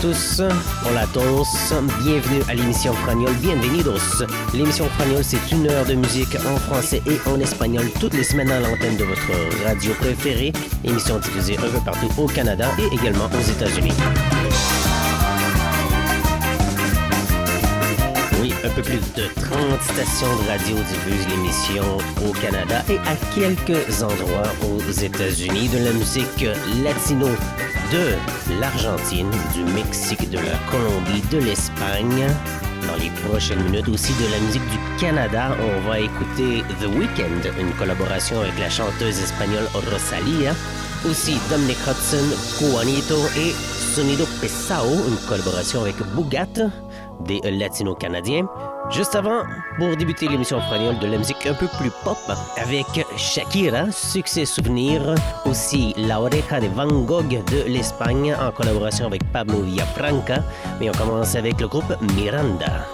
Tous, hola a todos, bienvenue à l'émission Fragnol, bienvenidos. L'émission Fragnol, c'est une heure de musique en français et en espagnol toutes les semaines à l'antenne de votre radio préférée. Émission diffusée un peu partout au Canada et également aux États-Unis. Oui, un peu plus de 30 stations de radio diffusent l'émission au Canada et à quelques endroits aux États-Unis de la musique latino de l'Argentine, du Mexique, de la Colombie, de l'Espagne. Dans les prochaines minutes aussi de la musique du Canada, on va écouter The Weeknd, une collaboration avec la chanteuse espagnole Rosalia. Aussi Dominic Hudson, Juanito et Sonido Pesao, une collaboration avec Bougat, des latino-canadiens. Juste avant, pour débuter l'émission Fragnol de la musique un peu plus pop, avec Shakira, Succès Souvenir, aussi La Oreja de Van Gogh de l'Espagne en collaboration avec Pablo Villafranca. Mais on commence avec le groupe Miranda.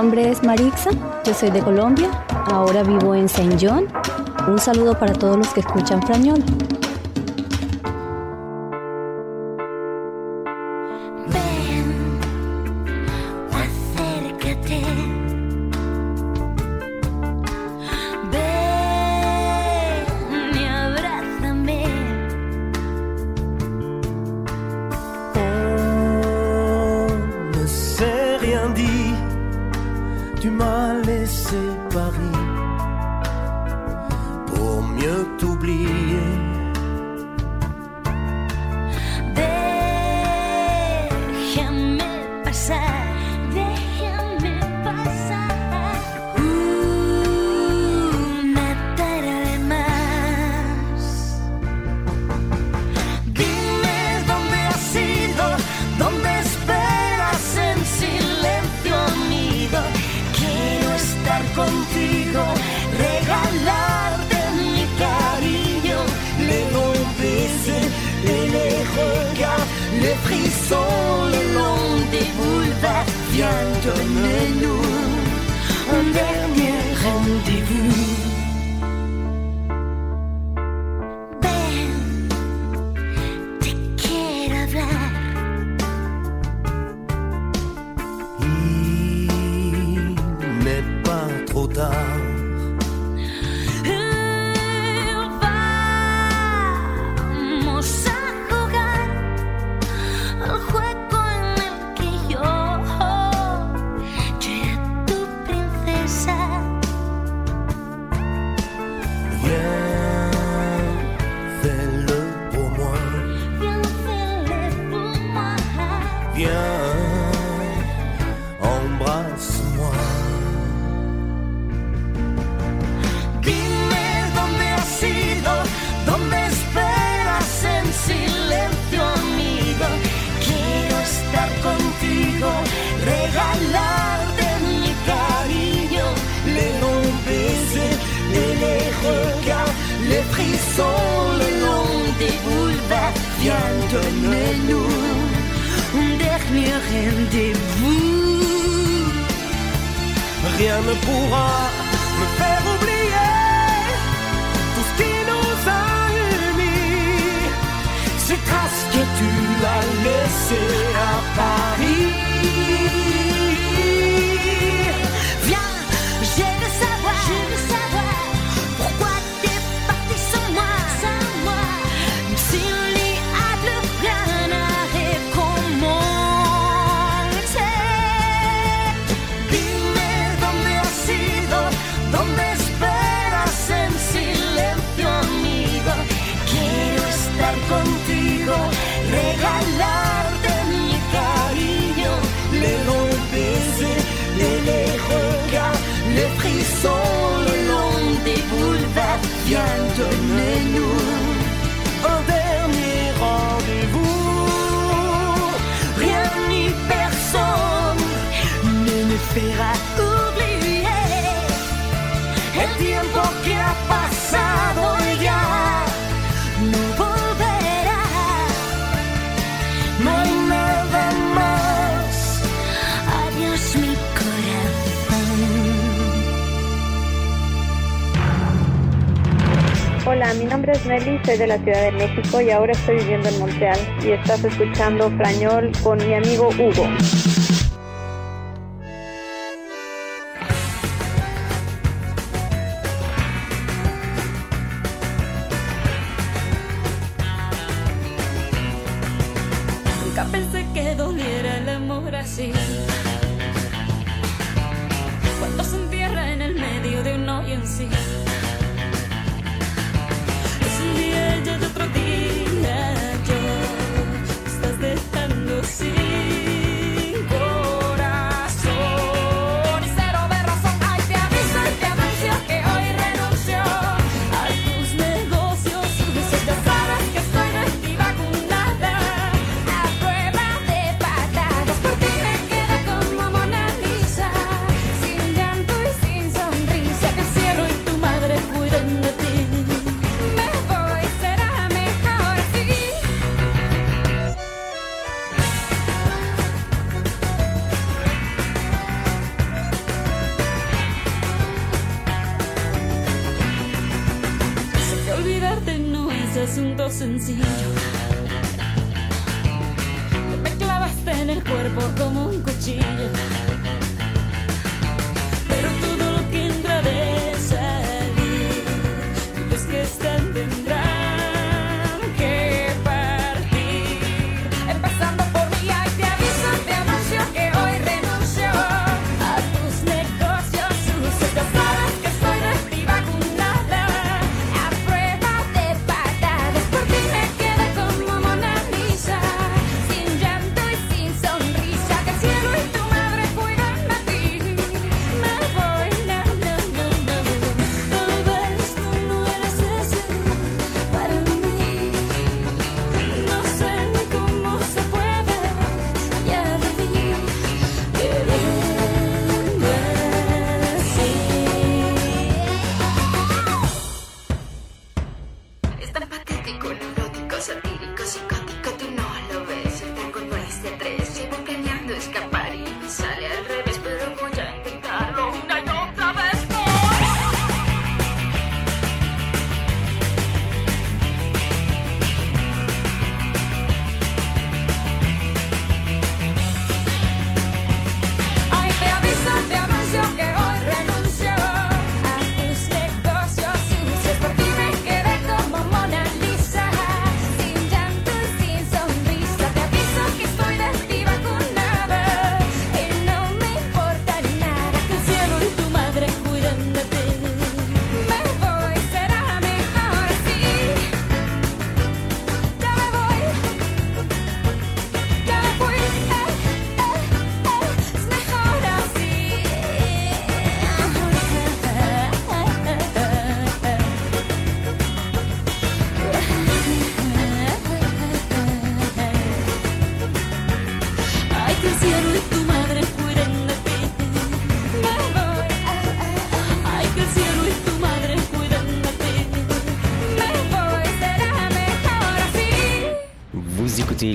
Mi nombre es Marixa, yo soy de Colombia, ahora vivo en Saint John. Un saludo para todos los que escuchan Frañol. see dernier rendez-vous. Rien ne pourra me faire oublier tout ce qui nous a unis. Ces traces que tu as laissées à Paris. Mi nombre es Nelly, soy de la Ciudad de México y ahora estoy viviendo en Montreal y estás escuchando Frañol con mi amigo Hugo. Nunca pensé que doliera el amor así.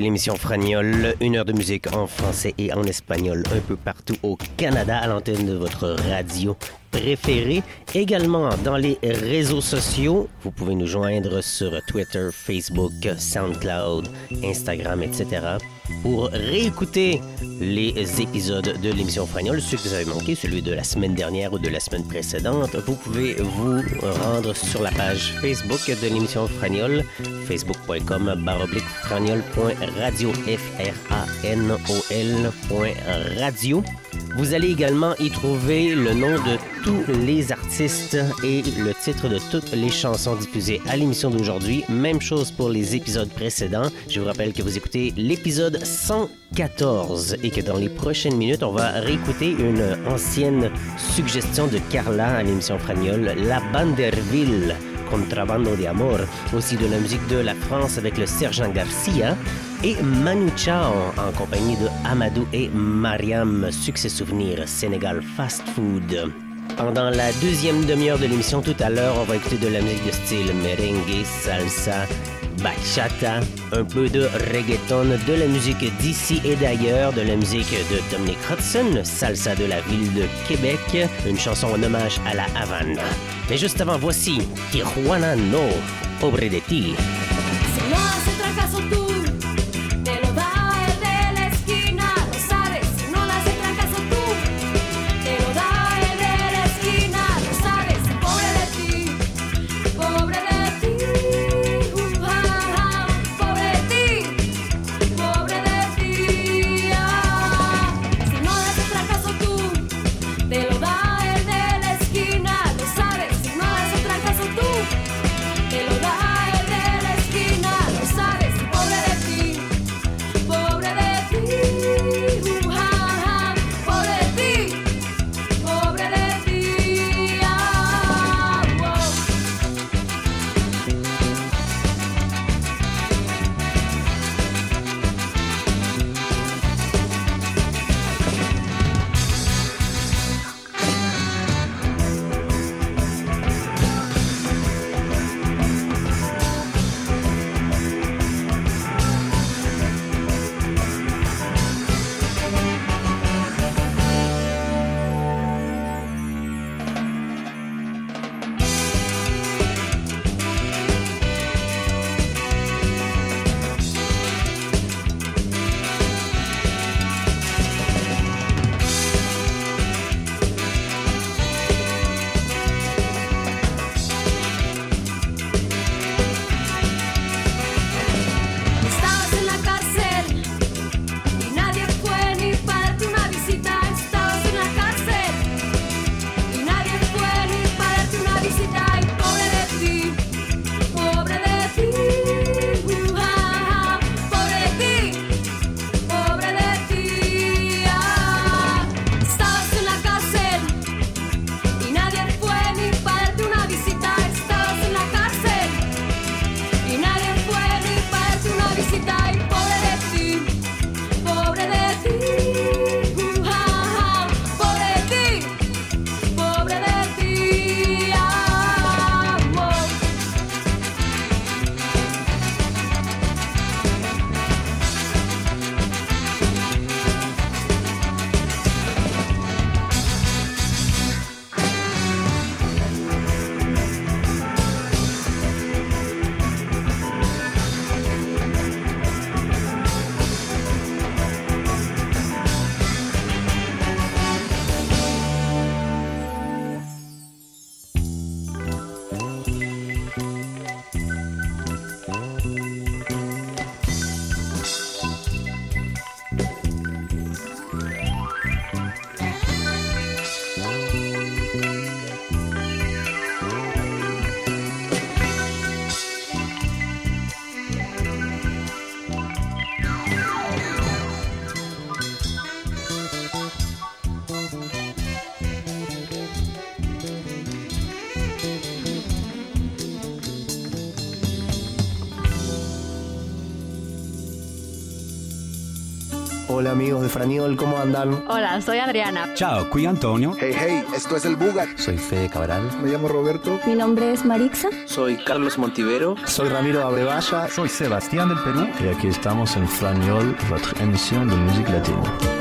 L'émission Fragnol, une heure de musique en français et en espagnol un peu partout au Canada à l'antenne de votre radio préférée. Également dans les réseaux sociaux, vous pouvez nous joindre sur Twitter, Facebook, SoundCloud, Instagram, etc. Pour réécouter les épisodes de l'émission Fragnol, ceux que vous avez manqué, celui de la semaine dernière ou de la semaine précédente, vous pouvez vous rendre sur la page Facebook de l'émission Fragnol, facebook.com baroblique fragnol.radio, F-R-A-N-O-L point radio. Vous allez également y trouver le nom de tous les artistes et le titre de toutes les chansons diffusées à l'émission d'aujourd'hui. Même chose pour les épisodes précédents. Je vous rappelle que vous écoutez l'épisode 114 et que dans les prochaines minutes, on va réécouter une ancienne suggestion de Carla à l'émission Fragnol, La Banderville. Contrabando de Amor, aussi de la musique de la France avec le Sergent Garcia et Manu Chao en compagnie de Amadou et Mariam, succès souvenir Sénégal Fast Food. Pendant la deuxième demi-heure de l'émission tout à l'heure, on va écouter de la musique de style merengue, salsa, bachata, un peu de reggaeton, de la musique d'ici et d'ailleurs, de la musique de Dominic Hudson, salsa de la ville de Québec, une chanson en hommage à la Havane. Mais juste avant, voici Tijuana No, Pobre de ti. Hola amigos de Franiol, ¿cómo andan? Hola, soy Adriana. Chao, cuí Antonio. Hey, hey, esto es el Bugat. Soy Fede Cabral. Me llamo Roberto. Mi nombre es Marixa. Soy Carlos Montivero. Soy Ramiro Abrevaya. Soy Sebastián del Perú. Y aquí estamos en Franiol, votre emisión de música latina.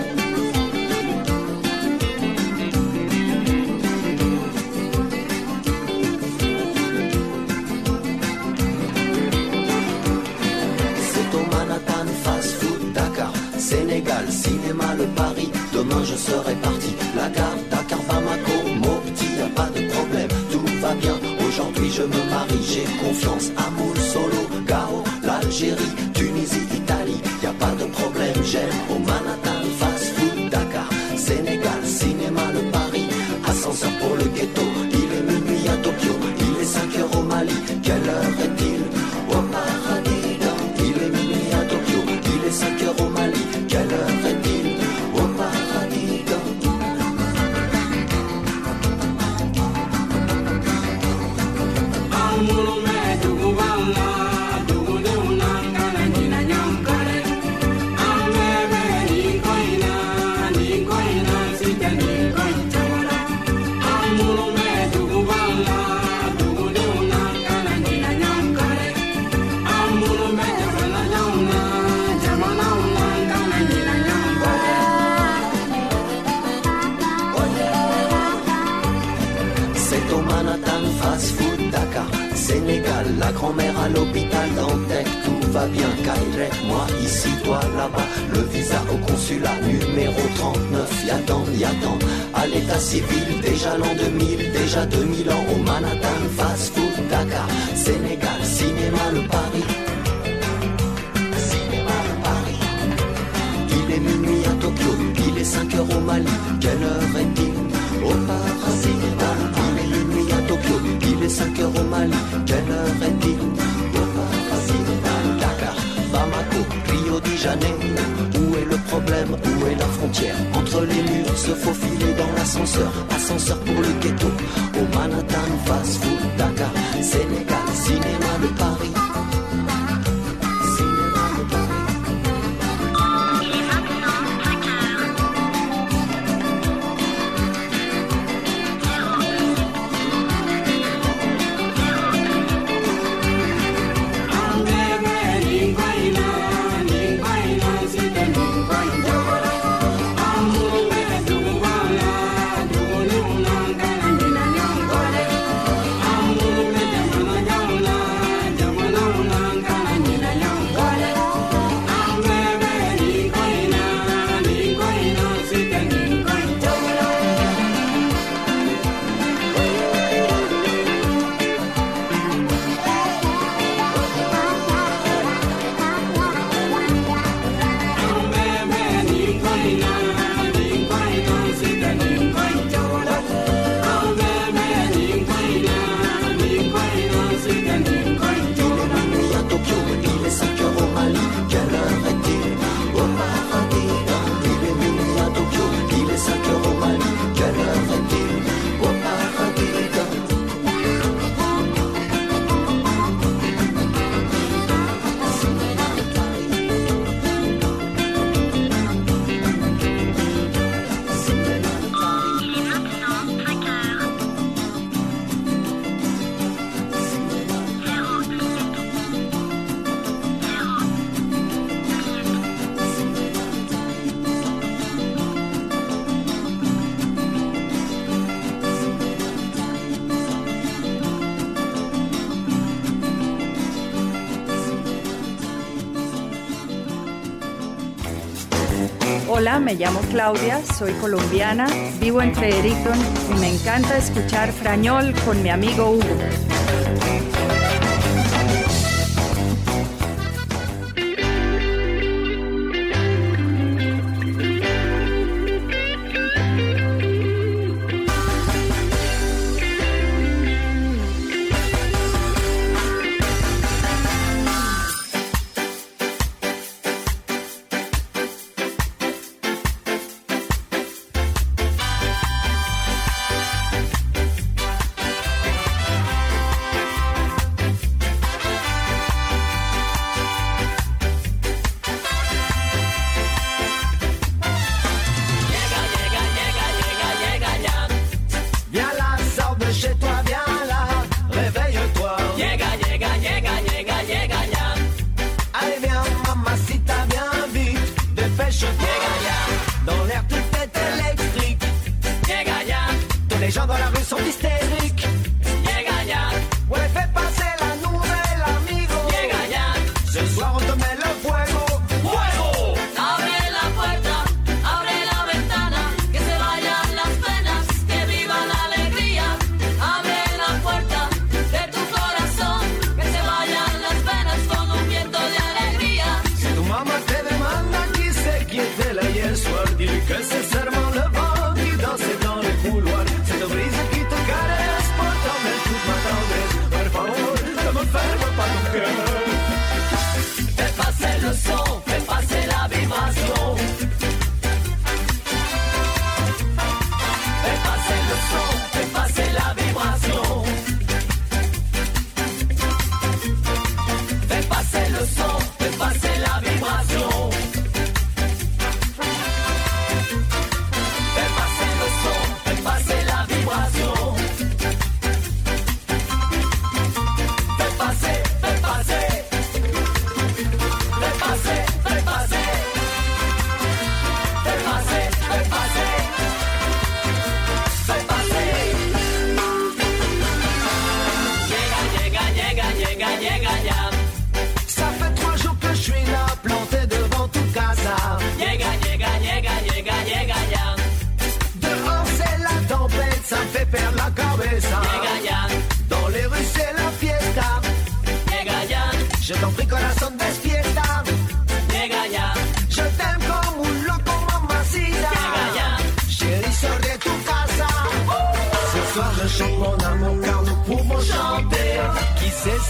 me llamo Claudia, soy colombiana, vivo en Fredericton y me encanta escuchar Frañol con mi amigo Hugo.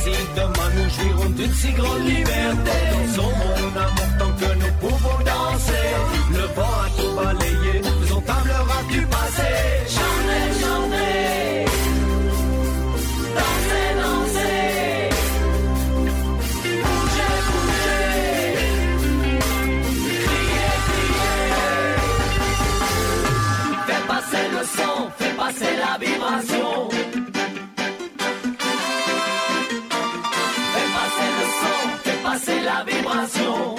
Si demain nous jouirons d'une si grande liberté. Dansons mon amour tant que nous pouvons danser. Le vent a tout balayé, faisons table rate du passé. Chantez, chantez. Dansez, dansez. Bougez, bougez. Criez, criez. Fais passer le son, fais passer la vibration. Passer la vibration.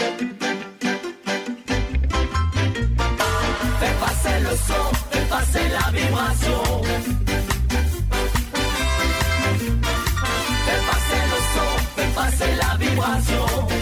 Fais passer le son, fais passer la vibration. Fais passer le son, fais passer la vibration.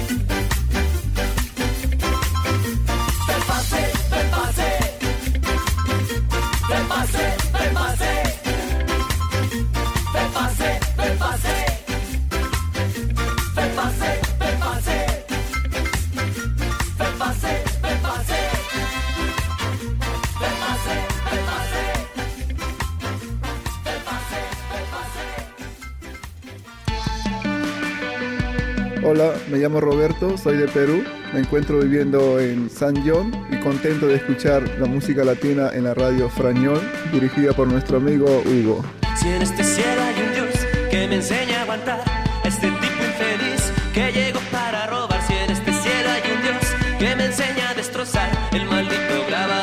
Hola, me llamo Roberto, soy de Perú. Me encuentro viviendo en San John y contento de escuchar la música latina en la radio Frañol, dirigida por nuestro amigo Hugo. Si en este cielo hay un Dios que me enseña a aguantar este tipo infeliz que llegó para robar. Si en este cielo hay un Dios que me enseña a destrozar el maldito grabador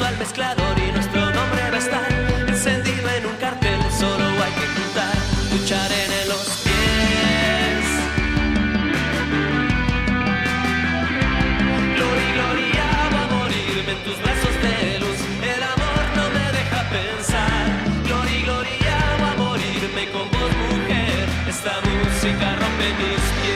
al mezclador y nuestro nombre va a estar encendido en un cartel. Solo hay que juntar, luchar en los pies. Gloria, gloria, va a morirme en tus brazos de luz. El amor no me deja pensar. Gloria, gloria, va a morirme con vos, mujer. Esta música rompe mis pies.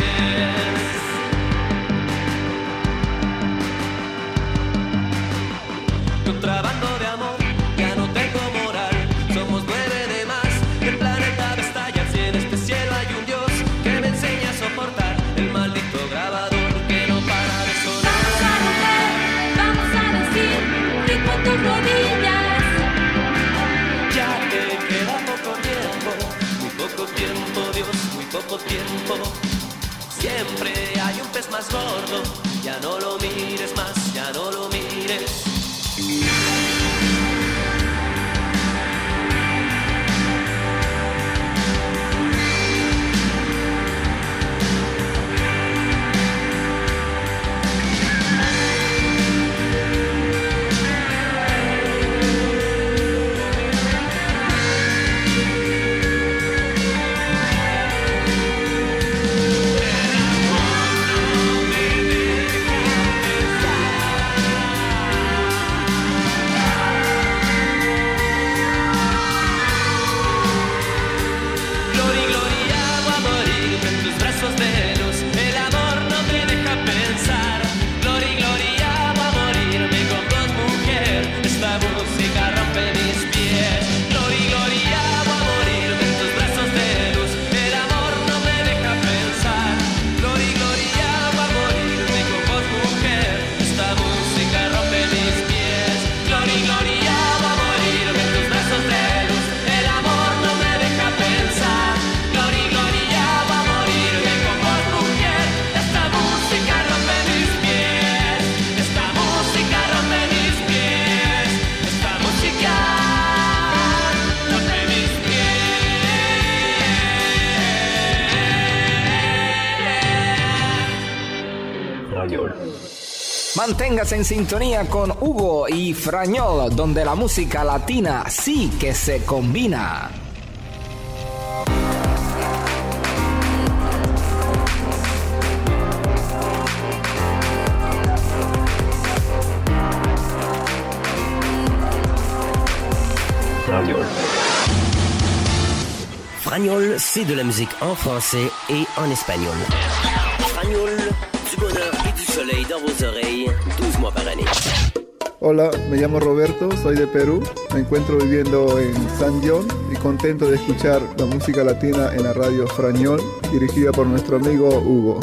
Tiempo. Siempre hay un pez más gordo, ya no lo mires más, ya no lo mires. Manténgase en sintonía con Hugo y Frañol, donde la música latina sí que se combina. Fragnol, c'est de la musique en français et en espagnol. Fragnol, du bonheur et du soleil dans vos oreilles, 12 mois par année. Hola, me llamo Roberto, soy de Perú, me encuentro viviendo en San John y contento de escuchar la música latina en la radio Frañol, dirigida por nuestro amigo Hugo.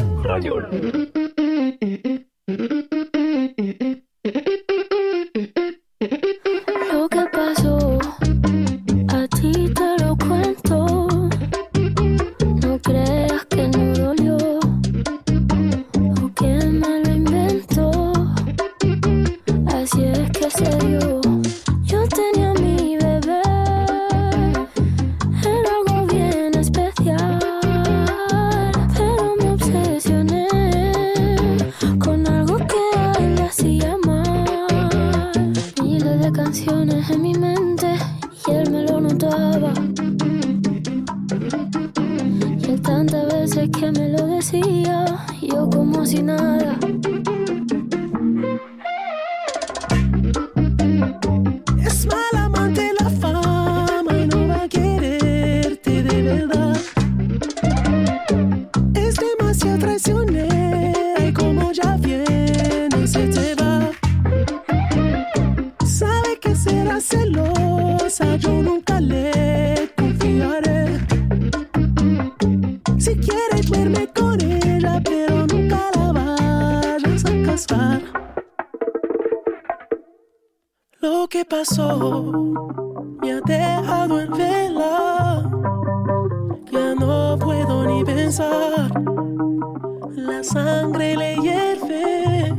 La sangre le hierve.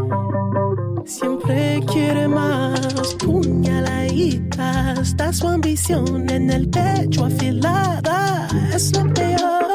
Siempre quiere más. Puñaladita. Está su ambición en el pecho afilada. Es lo peor.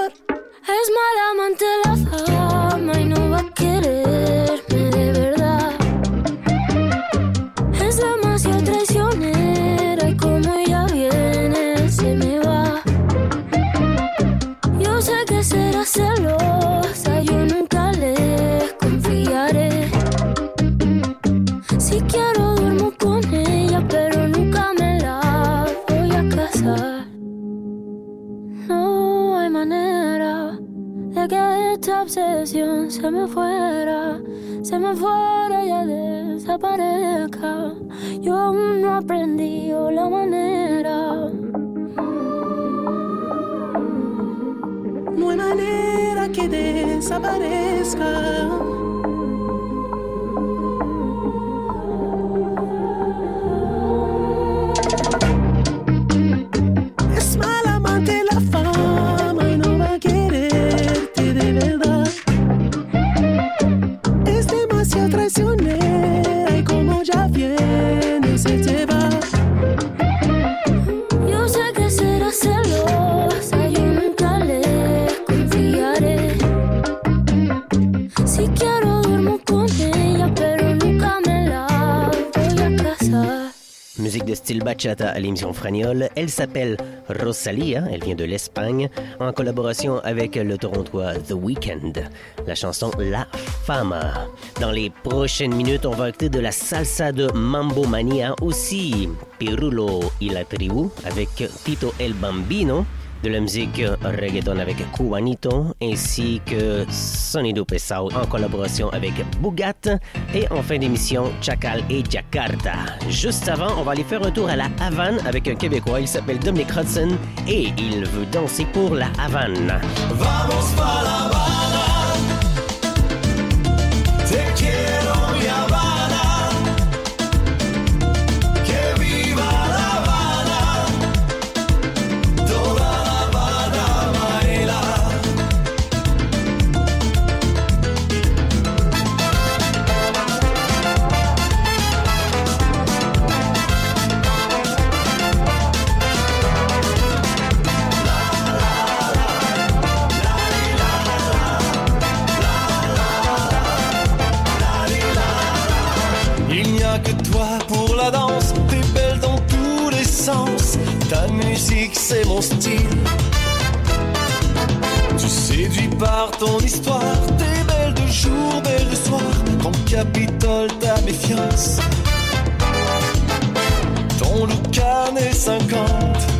Desaparezca. Bachata à l'émission Fragnol. Elle s'appelle Rosalia, elle vient de l'Espagne, en collaboration avec le torontois The Weeknd. La chanson La Fama. Dans les prochaines minutes, on va écouter de la salsa de Mambo Mania, aussi Pirulo y la Tribu avec Tito El Bambino. De la musique reggaeton avec Cubanito, ainsi que Sonido Pesao en collaboration avec Bougat. Et en fin d'émission, Chacal et Jakarta. Juste avant, on va aller faire un tour à la Havane avec un Québécois. Il s'appelle Dominic Hudson et il veut danser pour la Havane. c'est mon style. Tu séduis par ton histoire, t'es belle de jour, belle de soir, ton capitole, ta méfiance. Ton look années 50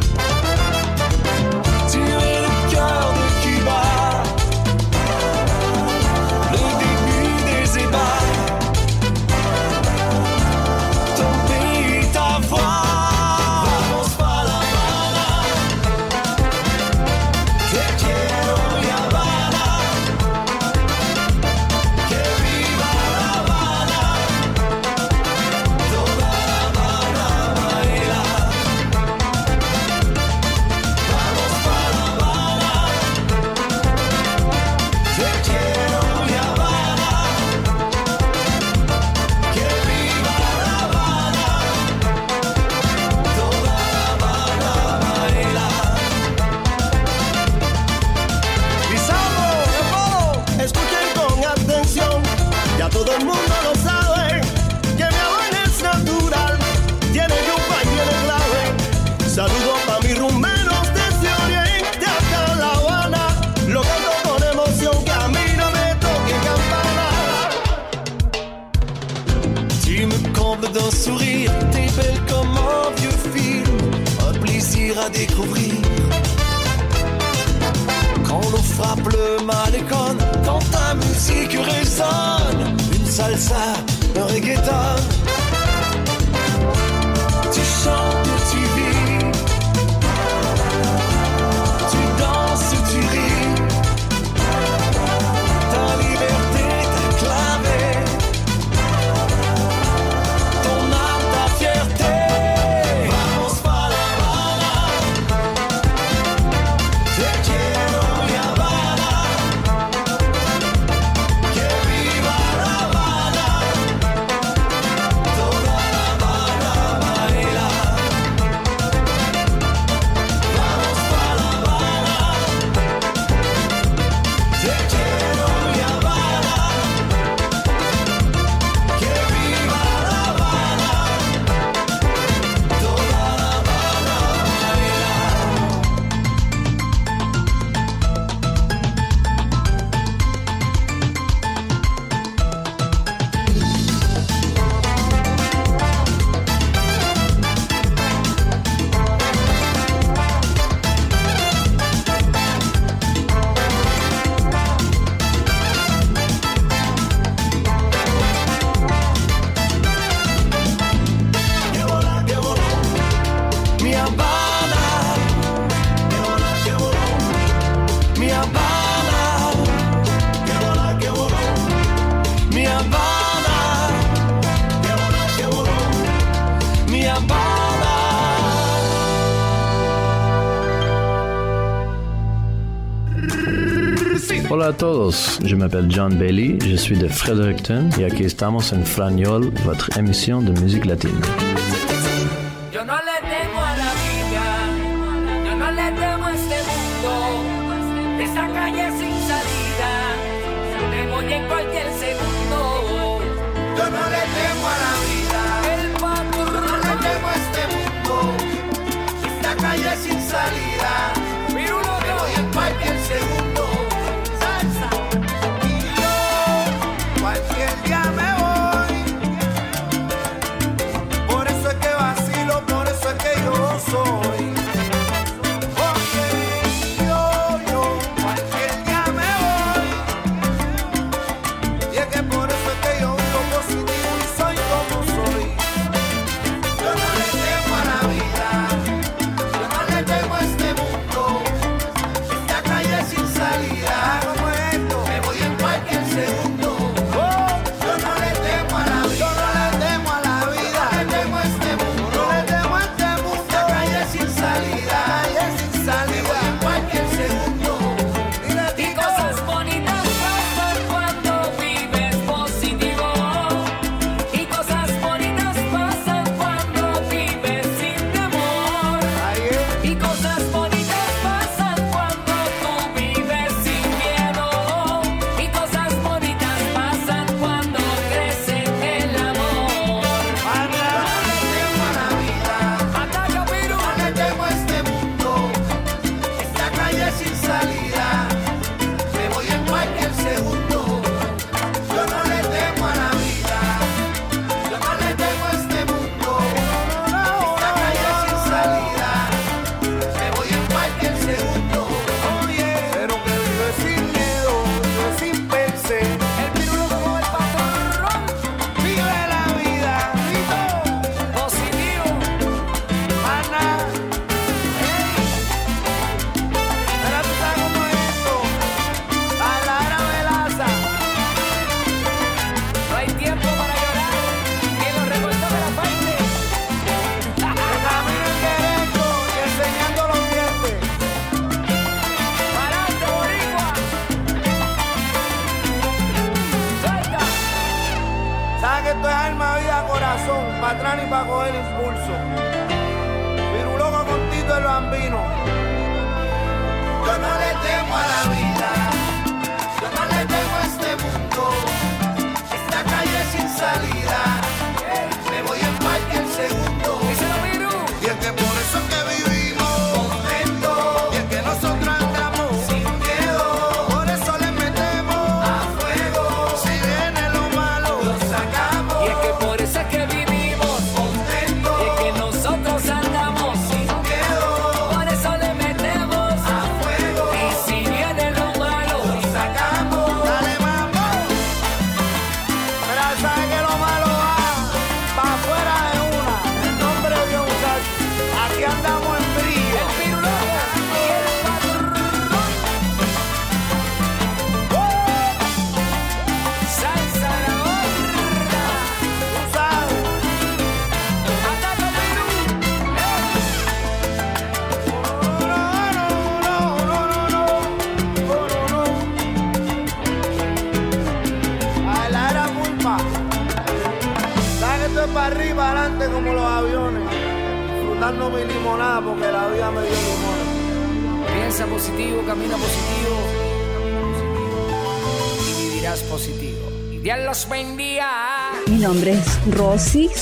Je m'appelle John Bailey, je suis de Fredericton. Et aquí estamos en Fragnol, votre émission de musique latine.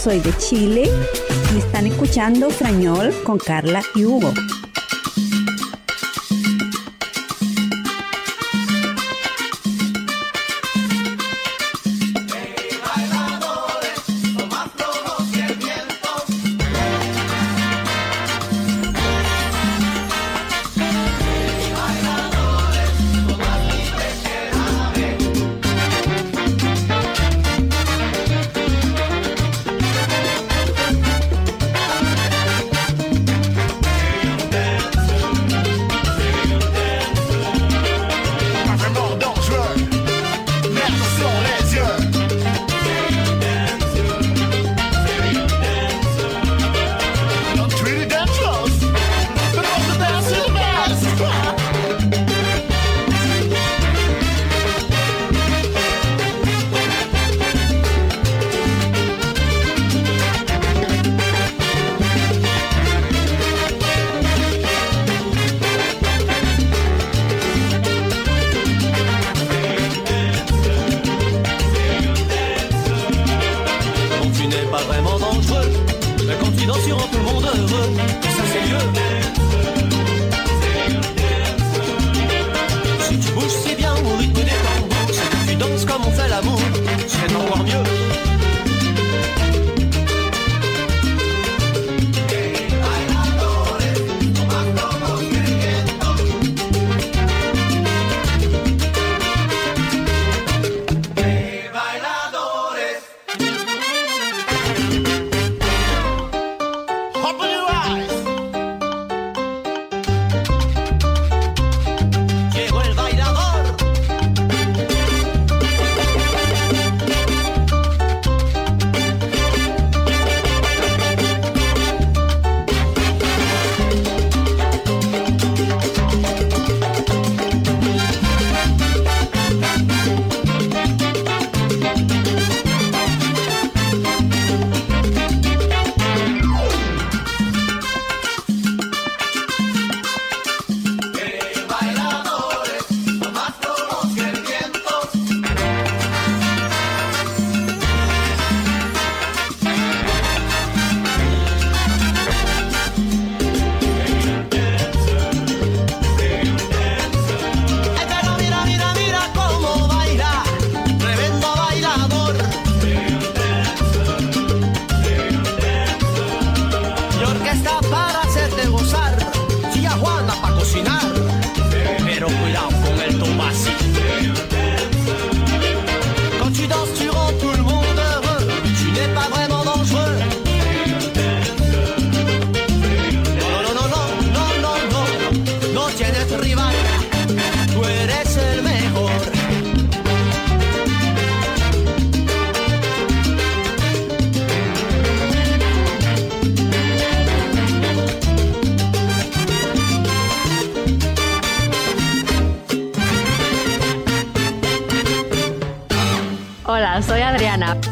soy de Chile y están escuchando Frañol con Carla y Hugo.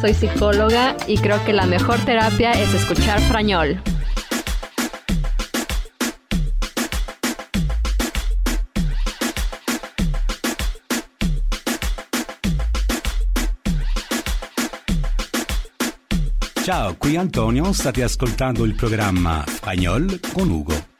soy psicóloga y creo que la mejor terapia es escuchar frañol. Ciao, qui Antonio, state ascoltando il programma Spagnol con Ugo.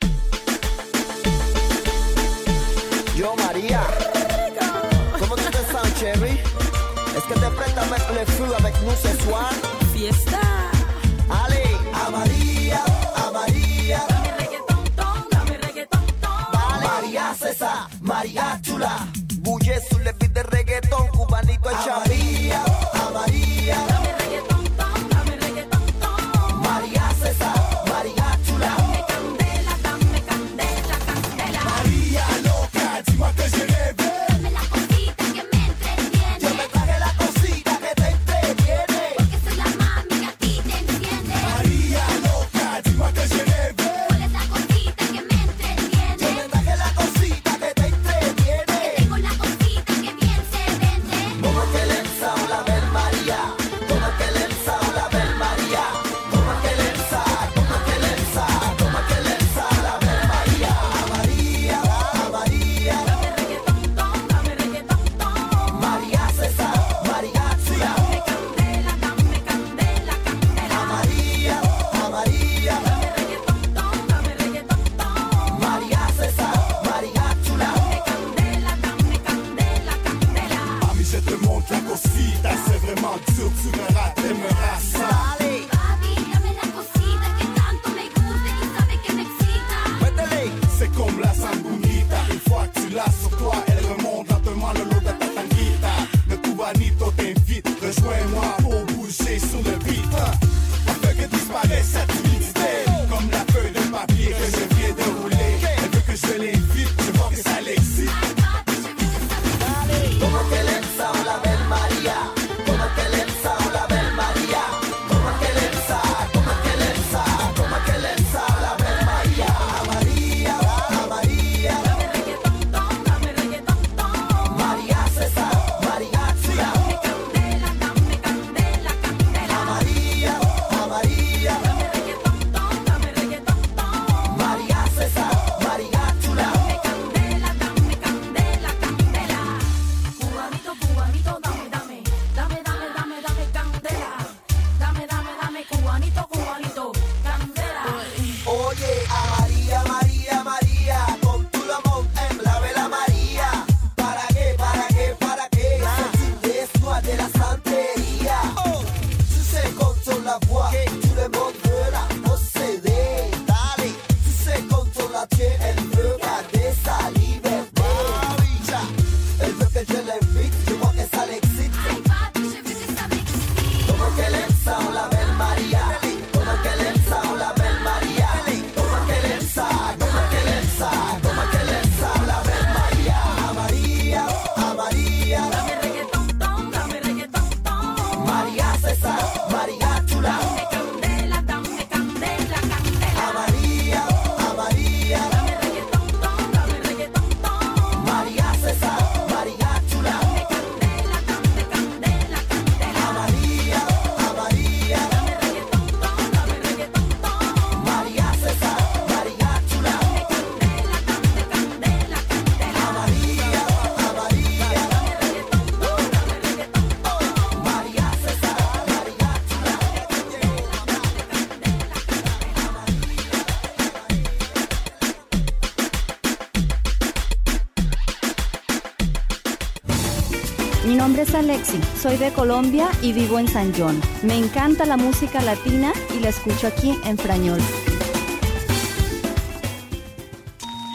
soy de Colombia y vivo en San John. Me encanta la música latina y la escucho aquí en Frañol.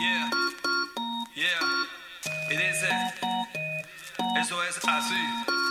Yeah. Yeah. Eso es así.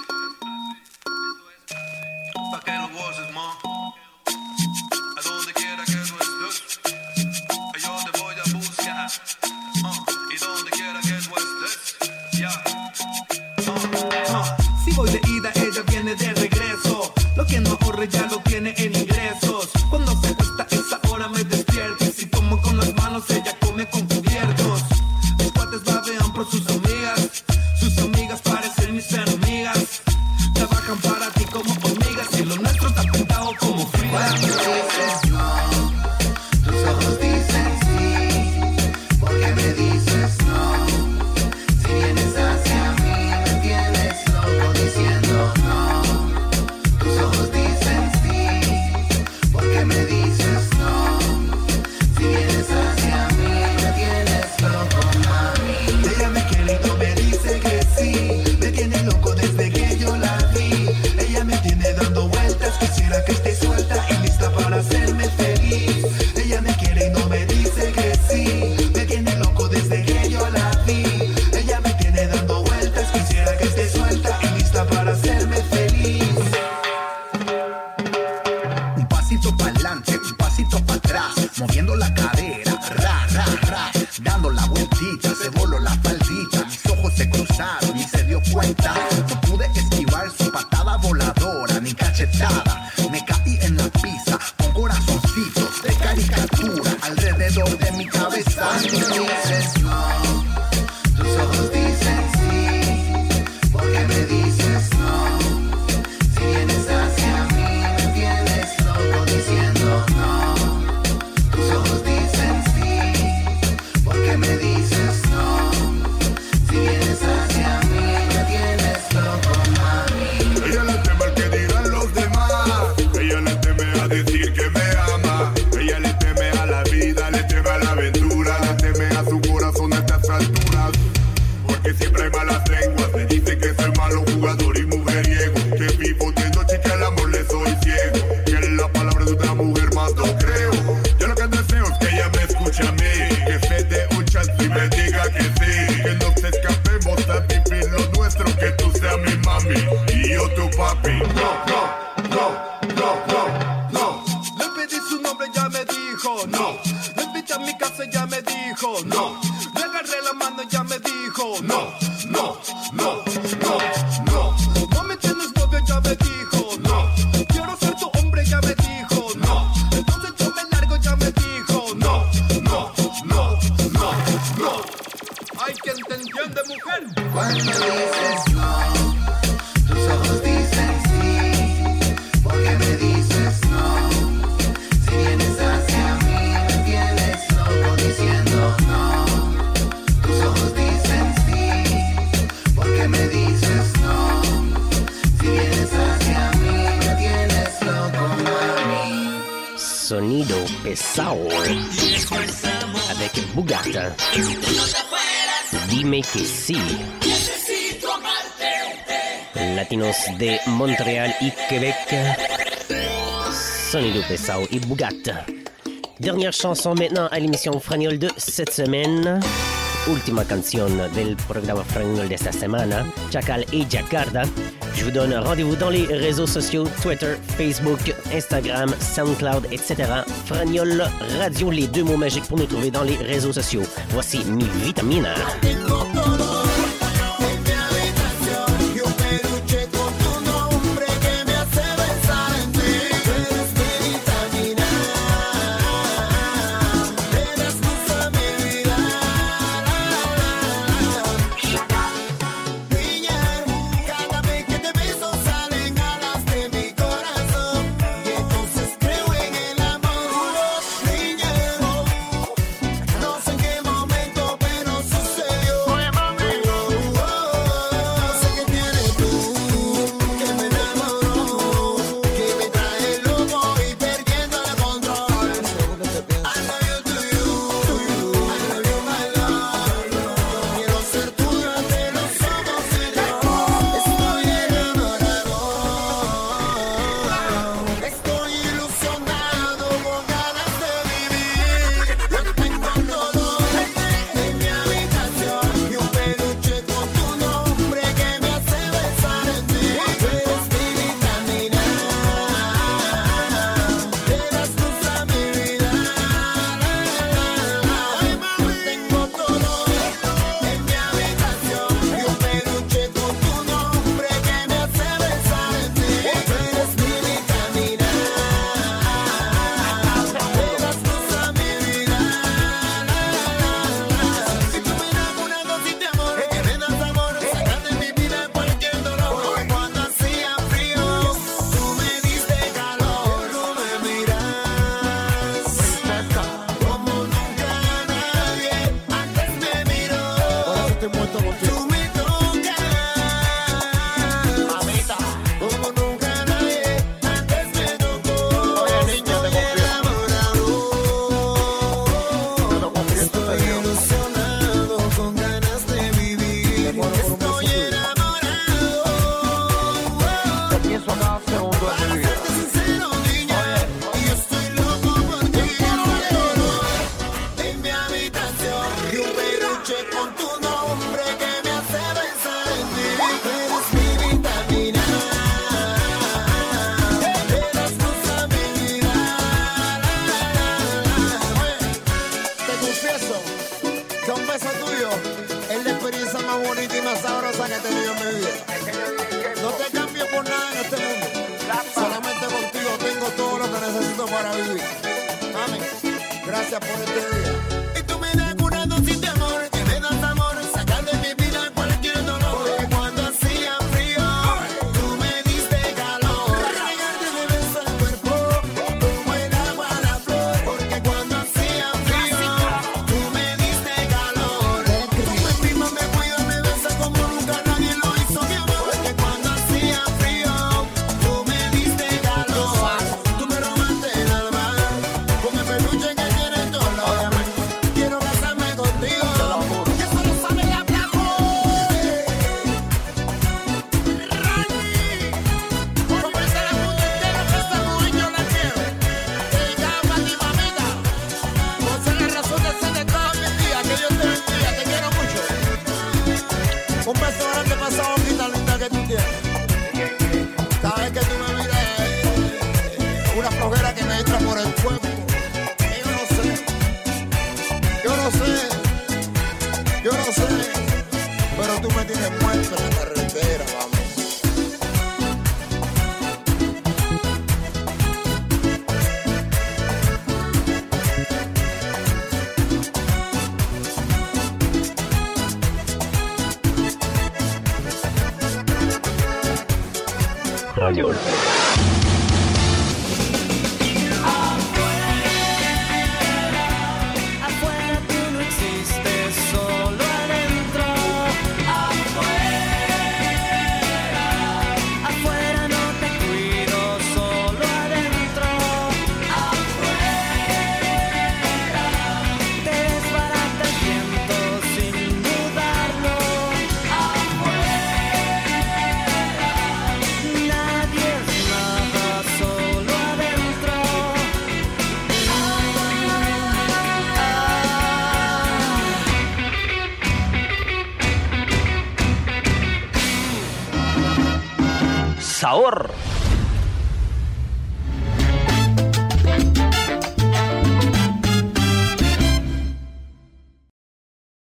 latinos de Montréal y Québec, Sonido Pesao et Bougat. Dernière chanson maintenant à l'émission Fragnol de cette semaine. Última canción del programa Fragnol de esta semana, Chacal et Jacarda. Je vous donne rendez-vous dans les réseaux sociaux Twitter, Facebook, Instagram, SoundCloud, etc. Fragnol Radio, les deux mots magiques pour nous trouver dans les réseaux sociaux. Voici mi vitamina.